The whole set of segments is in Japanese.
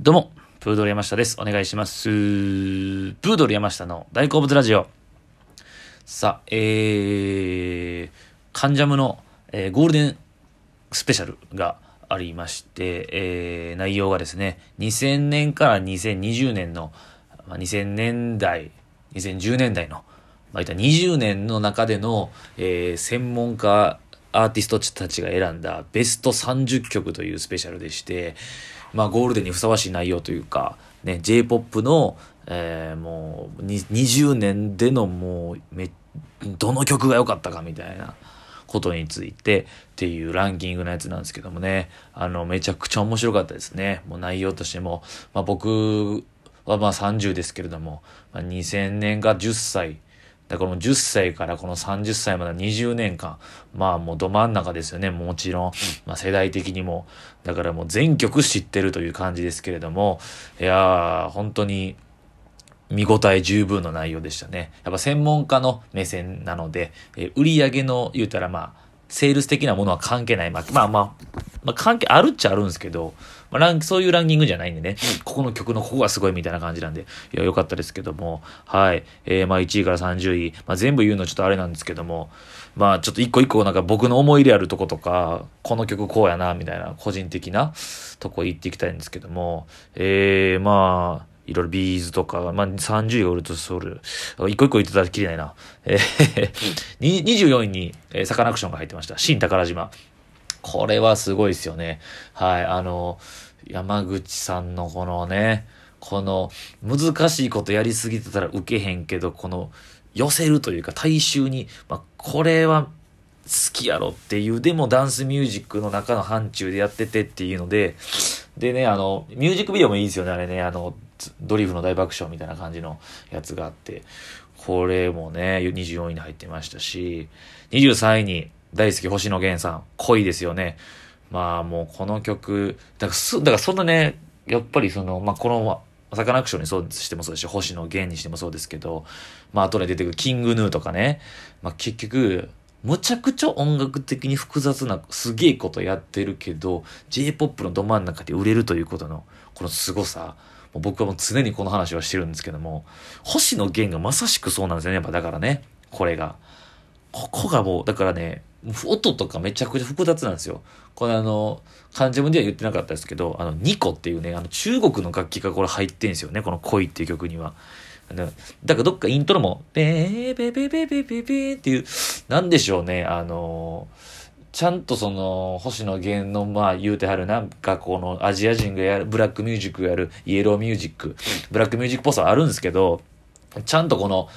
どうも、プードル山下です。お願いします。プードル山下の大好物ラジオ。さあ、えー、カンジャムの、えーゴールデンスペシャルがありまして、えー内容がですね、2000年から2020年の、まあ、2000年代、2010年代の、まあ、いった20年の中での、えー専門家アーティストたちが選んだベスト30曲というスペシャルでして、まあ、ゴールデンにふさわしい内容というか、ね、J-POP の、えーもう20年でのもうめどの曲が良かったかみたいなことについてっていうランキングのやつなんですけどもね。あのめちゃくちゃ面白かったですね。もう内容としても、まあ、僕はまあ30ですけれども、まあ、2000年が10歳だからこの10歳からこの30歳までの20年間、まあもうど真ん中ですよね。もちろん、まあ世代的にも。だからもう全曲知ってるという感じですけれども、いやー、本当に見応え十分の内容でしたね。やっぱ専門家の目線なので、えー売り上げの言うたらまあ、セールス的なものは関係ない。まあまあまあ、まあ関係あるっちゃあるんですけど、まあ、ランそういうランキングじゃないんでね、ここの曲のここがすごいみたいな感じなんで、いや、良かったですけども、はい。えー、まあ1位から30位、まあ全部言うのちょっとあれなんですけども、まあちょっと一個一個なんか僕の思い入れあるとことか、この曲こうやな、みたいな個人的なとこ言っていきたいんですけども、えー、まあ、いろいろビーズとか、まあ、30位がウルトソウル。一個一個言ってたらきりないな。えー、に24位に、えーサカナクションが入ってました。新宝島。これはすごいですよね。はい。あの、山口さんのこのね、この難しいことやりすぎてたら受けへんけど、この寄せるというか大衆に、まあ、これは好きやろっていう、でもダンスミュージックの中の範疇でやっててっていうので、でね、あの、ミュージックビデオもいいですよね、あれね、あの、ドリフの大爆笑みたいな感じのやつがあって、これもね、24位に入ってましたし、23位に大好き星野源さん、恋ですよね。まあもうこの曲、だからす、だからそんなね、やっぱりその、まあこの、サカナクションにそうしてもそうですし、星野源にしてもそうですけど、まあ後で出てくるキングヌーとかね、まあ結局、むちゃくちゃ音楽的に複雑な、すげえことやってるけど、J-POP のど真ん中で売れるということの、この凄さ。もう僕はもう常にこの話はしてるんですけども、星野源がまさしくそうなんですよね、やっぱだからね、これが。ここがもう、だからね、音とかめちゃくちゃ複雑なんですよ。これあの、関ジャムでは言ってなかったですけど、あの、二胡っていうね、あの、中国の楽器がこれ入ってんですよね、この恋っていう曲には。だからどっかイントロも、ベーベーベーベーベーベーベーっていう、なんでしょうね、あのちゃんとその、星野源の、まあ言うてはるなんかこのアジア人がやる、ブラックミュージックやる、イエローミュージック、ブラックミュージックっぽさあるんですけど、ちゃんとこの、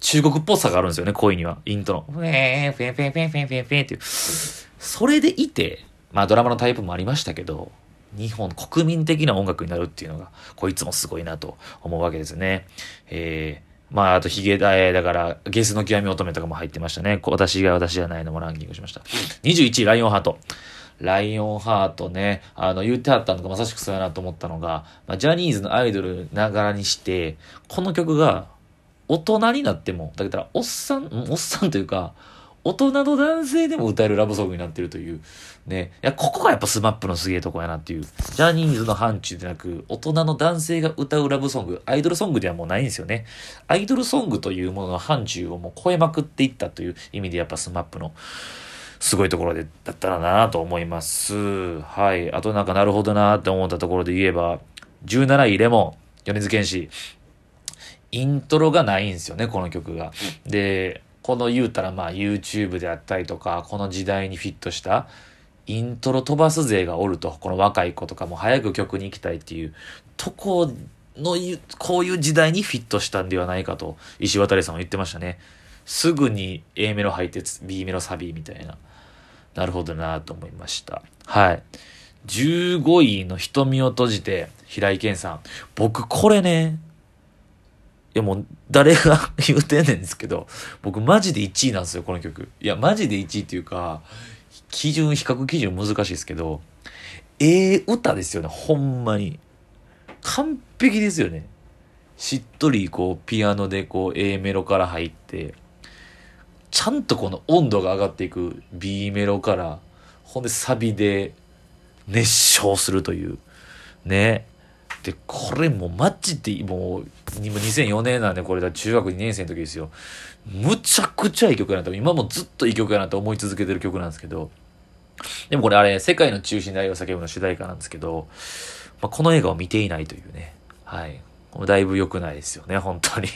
中国っぽさがあるんですよね、恋には。イントロ。フェーフェーフェーフェーフェーフェーフェーっていう。それでいて、まあドラマのタイプもありましたけど、日本国民的な音楽になるっていうのが、こいつもすごいなと思うわけですね。えー、まあ、あと、ヒゲだ、えだから、ゲスの極み乙女とかも入ってましたね。私が私じゃないのもランキングしました。21位、ライオンハート。ライオンハートね、あの、言ってはったのがまさしくそうやなと思ったのが、まあ、ジャニーズのアイドルながらにして、この曲が、大人になっても、だから、おっさん、おっさんというか、大人の男性でも歌えるラブソングになってるという。ね。いや、ここがやっぱ SMAPのすげえとこやなっていう。ジャニーズの範疇でなく、大人の男性が歌うラブソング、アイドルソングではもうないんですよね。アイドルソングというものの範疇をもう超えまくっていったという意味でやっぱ SMAPのすごいところで、だったらなと思います。はい。あとなんかなるほどなって思ったところで言えば、17位 Lemon、米津玄師。イントロがないんですよね、この曲が。で、この言うたらまあ YouTube であったりとか、この時代にフィットしたイントロ飛ばす勢がおると、この若い子とかも早く曲に行きたいっていうとこのゆ、こういう時代にフィットしたんではないかと、石渡さんは言ってましたね。すぐに A メロ入って B メロサビみたいな。なるほどなと思いました。はい。15位の瞳を閉じて、平井堅さん。僕これね、いやもう誰が 言うてんねんですけど、僕マジで1位なんですよ、この曲。いや、マジで1位っていうか、基準、比較基準難しいですけど、ええ歌ですよね、ほんまに。完璧ですよね。しっとりこう、ピアノでこう、A メロから入って、ちゃんとこの温度が上がっていく B メロから、ほんでサビで熱唱するという。ね。で、これもうマジで、もう、2004年なんで、これだ、中学2年生の時ですよ。むちゃくちゃいい曲やなと、今もずっといい曲やなと思い続けてる曲なんですけど、でもこれあれ、世界の中心で愛を叫ぶの主題歌なんですけど、まあ、この映画を見ていないというね。はい。だいぶ良くないですよね、本当に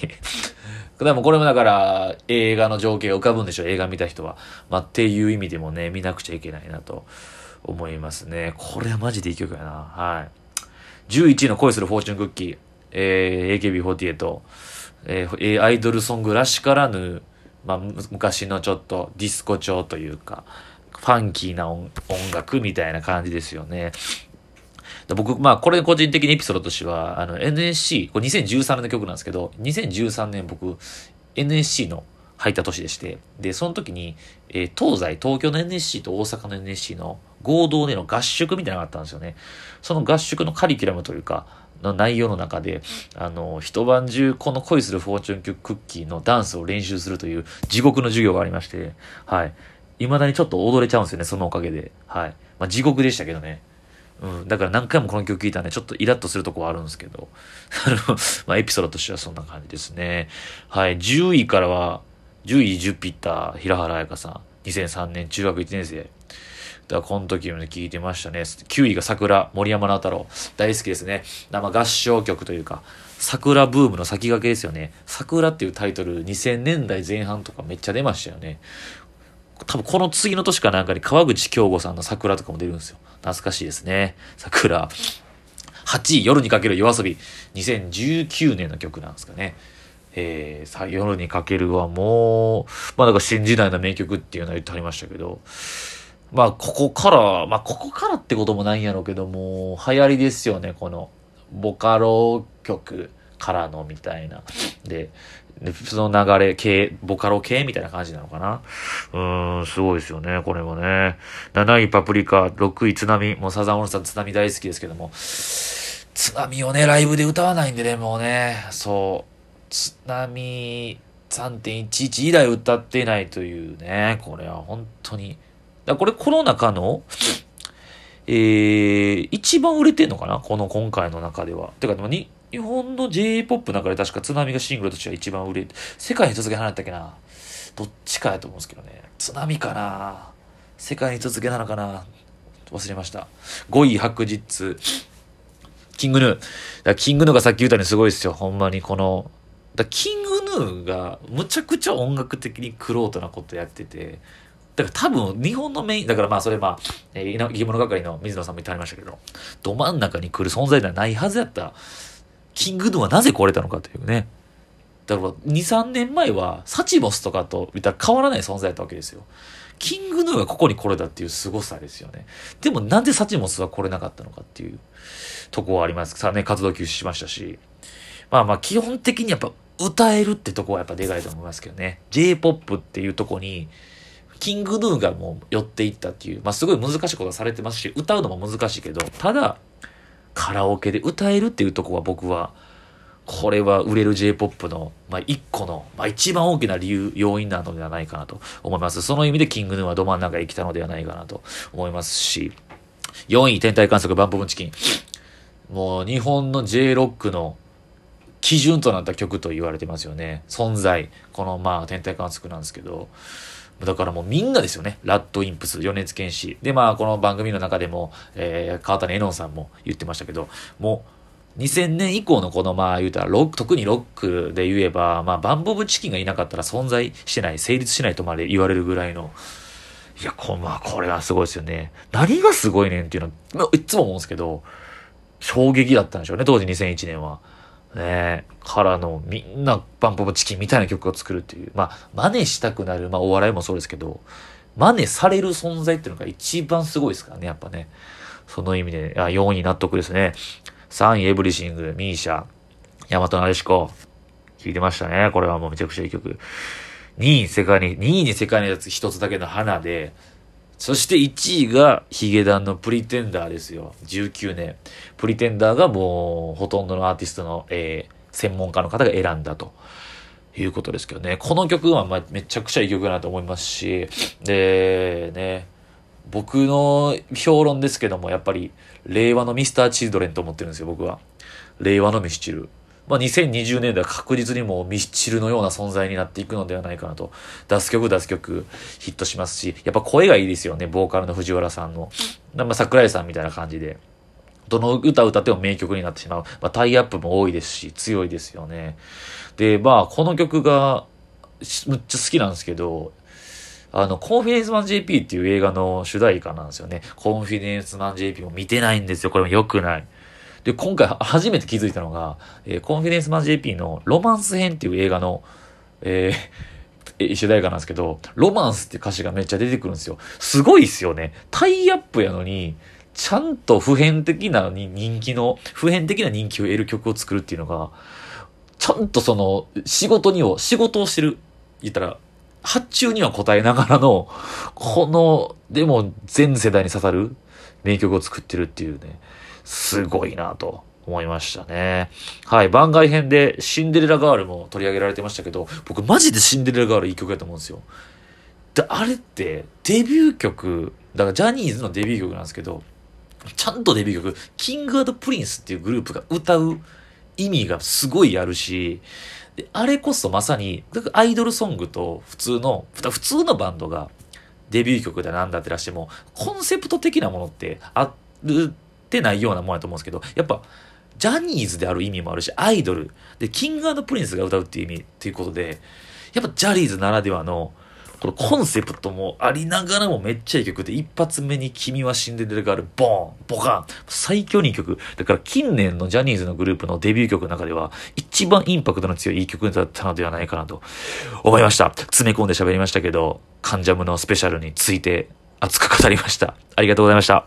でもこれもだから映画の情景が浮かぶんでしょう、映画見た人は。まあ、っていう意味でもね、見なくちゃいけないなと思いますね。これはマジでいい曲やな。はい。11位の恋するフォーチュンクッキー、えー、AKB48、えー、アイドルソングらしからぬ、まあ、昔のちょっとディスコ調というか、ファンキーな音楽みたいな感じですよね。僕、まあ、これ個人的にエピソードとしては、あの、NSC、これ2013年の曲なんですけど、2013年僕、NSC の入った年でして、で、その時に、えー、東西、東京の NSC と大阪の NSC の合同での合宿みたいなのがあったんですよね。その合宿のカリキュラムというか、の内容の中で、あの、一晩中この恋するフォーチュンクッキーのダンスを練習するという地獄の授業がありまして、はい。未だにちょっと踊れちゃうんですよね、そのおかげで。はい。まあ、地獄でしたけどね。うん。だから何回もこの曲聴いたんで、ちょっとイラッとするとこはあるんですけど。あの、まあ、エピソードとしてはそんな感じですね。はい。10位からは、10位ジュピッター、平原彩香さん。2003年中学1年生。だこの時も聞いてましたね。9位が桜、森山直太朗。大好きですね。生合唱曲というか、桜ブームの先駆けですよね。桜っていうタイトル2000年代前半とかめっちゃ出ましたよね。多分この次の年かなんかに川口京吾さんの桜とかも出るんですよ。懐かしいですね。桜。8位、夜にかける夜遊び。2019年の曲なんですかね。えー、さあ、夜にかけるはもう、まあだから新時代の名曲っていうのは言ってはりましたけど、まあここから、まあここからってこともないんやろうけども、流行りですよね、この、ボカロ曲からのみたいな。で、でその流れ系、ボカロ系みたいな感じなのかな。うーん、すごいですよね、これもね。7位パプリカ、6位津波。もうサザンオールスター津波大好きですけども。津波をね、ライブで歌わないんでね、もうね、そう。津波3.11以来歌ってないというね、これは本当に。だこれこの中の、えー、一番売れてんのかな？この今回の中では。てか、でも、日本の J-POP の中で確か津波がシングルとしては一番売れて、世界に続け離れたっけな？どっちかやと思うんですけどね。津波かな？世界に続けなのかな？忘れました。5位白日。キングヌー。だキングヌーがさっき言ったようにすごいですよ。ほんまにこの、だキングヌーがむちゃくちゃ音楽的にクロートなことやってて、だから多分日本のメイン、だからまあそれまあ、えー、生き物係の水野さんも言ってありましたけど、ど真ん中に来る存在ではないはずやったキングヌーはなぜ来れたのかというね。だから2、3年前はサチモスとかと言ったら変わらない存在だったわけですよ。キングヌーがここに来れたっていう凄さですよね。でもなんでサチモスは来れなかったのかっていうとこはあります。さあね、活動休止しましたし。まあまあ基本的にやっぱ歌えるってとこはやっぱでかいと思いますけどね。J-POP っていうとこに、キングヌーがもう寄っていったっていう、まあすごい難しいことはされてますし、歌うのも難しいけど、ただ、カラオケで歌えるっていうとこは僕は、これは売れる J-POP の、まあ、一個の、まあ、一番大きな理由、要因なのではないかなと思います。その意味でキングヌーはど真ん中へ来たのではないかなと思いますし、4位、天体観測バンポブンチキン。もう日本の J-ROCK の基準となった曲と言われてますよね。存在。このまあ天体観測なんですけど、だからもうみんなですよね。ラッドインプス、米津玄師。で、まあこの番組の中でも、えー、川谷絵音さんも言ってましたけど、もう2000年以降のこのまあ言うたらロック、特にロックで言えば、まあバンボブチキンがいなかったら存在してない、成立しないとまで言われるぐらいの、いや、こ,、まあ、これはすごいですよね。何がすごいねんっていうのは、いつも思うんですけど、衝撃だったんでしょうね、当時2001年は。ねからのみんなバンポブチキンみたいな曲を作るっていう。まあ、真似したくなる、まあお笑いもそうですけど、真似される存在っていうのが一番すごいですからね、やっぱね。その意味で、あ4位納得ですね。3位エブリシング、ミーシャ、ヤマトナデシコ。聞いてましたね。これはもうめちゃくちゃいい曲。2位世界に、2位に世界のやつ一つだけの花で、そして1位がヒゲダンのプリテンダーですよ。19年。プリテンダーがもうほとんどのアーティストの、えー、専門家の方が選んだと。いうことですけどね。この曲はまめちゃくちゃいい曲だなと思いますし、で、ね、僕の評論ですけども、やっぱり、令和のミスター・チルドレンと思ってるんですよ、僕は。令和のミスチル。まあ、2020年では確実にもうミスチルのような存在になっていくのではないかなと。出す曲出す曲ヒットしますし、やっぱ声がいいですよね、ボーカルの藤原さんの。まあ、桜井さんみたいな感じで。どの歌歌っても名曲になってしまう。まあ、タイアップも多いですし、強いですよね。で、まあ、この曲が、むっちゃ好きなんですけど、あの、コンフィデンスマン JP っていう映画の主題歌なんですよね。コンフィデンスマン JP も見てないんですよ。これも良くない。で、今回初めて気づいたのが、えー、コンフィデンスマン JP のロマンス編っていう映画の、えー、主題歌なんですけど、ロマンスって歌詞がめっちゃ出てくるんですよ。すごいっすよね。タイアップやのに、ちゃんと普遍的な人気の、普遍的な人気を得る曲を作るっていうのが、ちゃんとその、仕事にを、仕事をしてる。言ったら、発注には応えながらの、この、でも全世代に刺さる名曲を作ってるっていうね、すごいなと思いましたね。はい、番外編でシンデレラガールも取り上げられてましたけど、僕マジでシンデレラガールいい曲やと思うんですよ。で、あれってデビュー曲、だからジャニーズのデビュー曲なんですけど、ちゃんとデビュー曲、 King & Prince っていうグループが歌う意味がすごいあるし、で、あれこそまさに、だからアイドルソングと普通の、普通のバンドがデビュー曲でなんだってらしても、コンセプト的なものってあるってないようなもんやと思うんですけど、やっぱ、ジャニーズである意味もあるし、アイドル、で、 King & Prince が歌うっていう意味っていうことで、やっぱジャニーズならではの、このコンセプトもありながらもめっちゃいい曲で、一発目に君はシンデレラガール、ボーンボカン最強にいい曲。だから近年のジャニーズのグループのデビュー曲の中では、一番インパクトの強いいい曲だったのではないかなと思いました。詰め込んで喋りましたけど、カンジャムのスペシャルについて熱く語りました。ありがとうございました。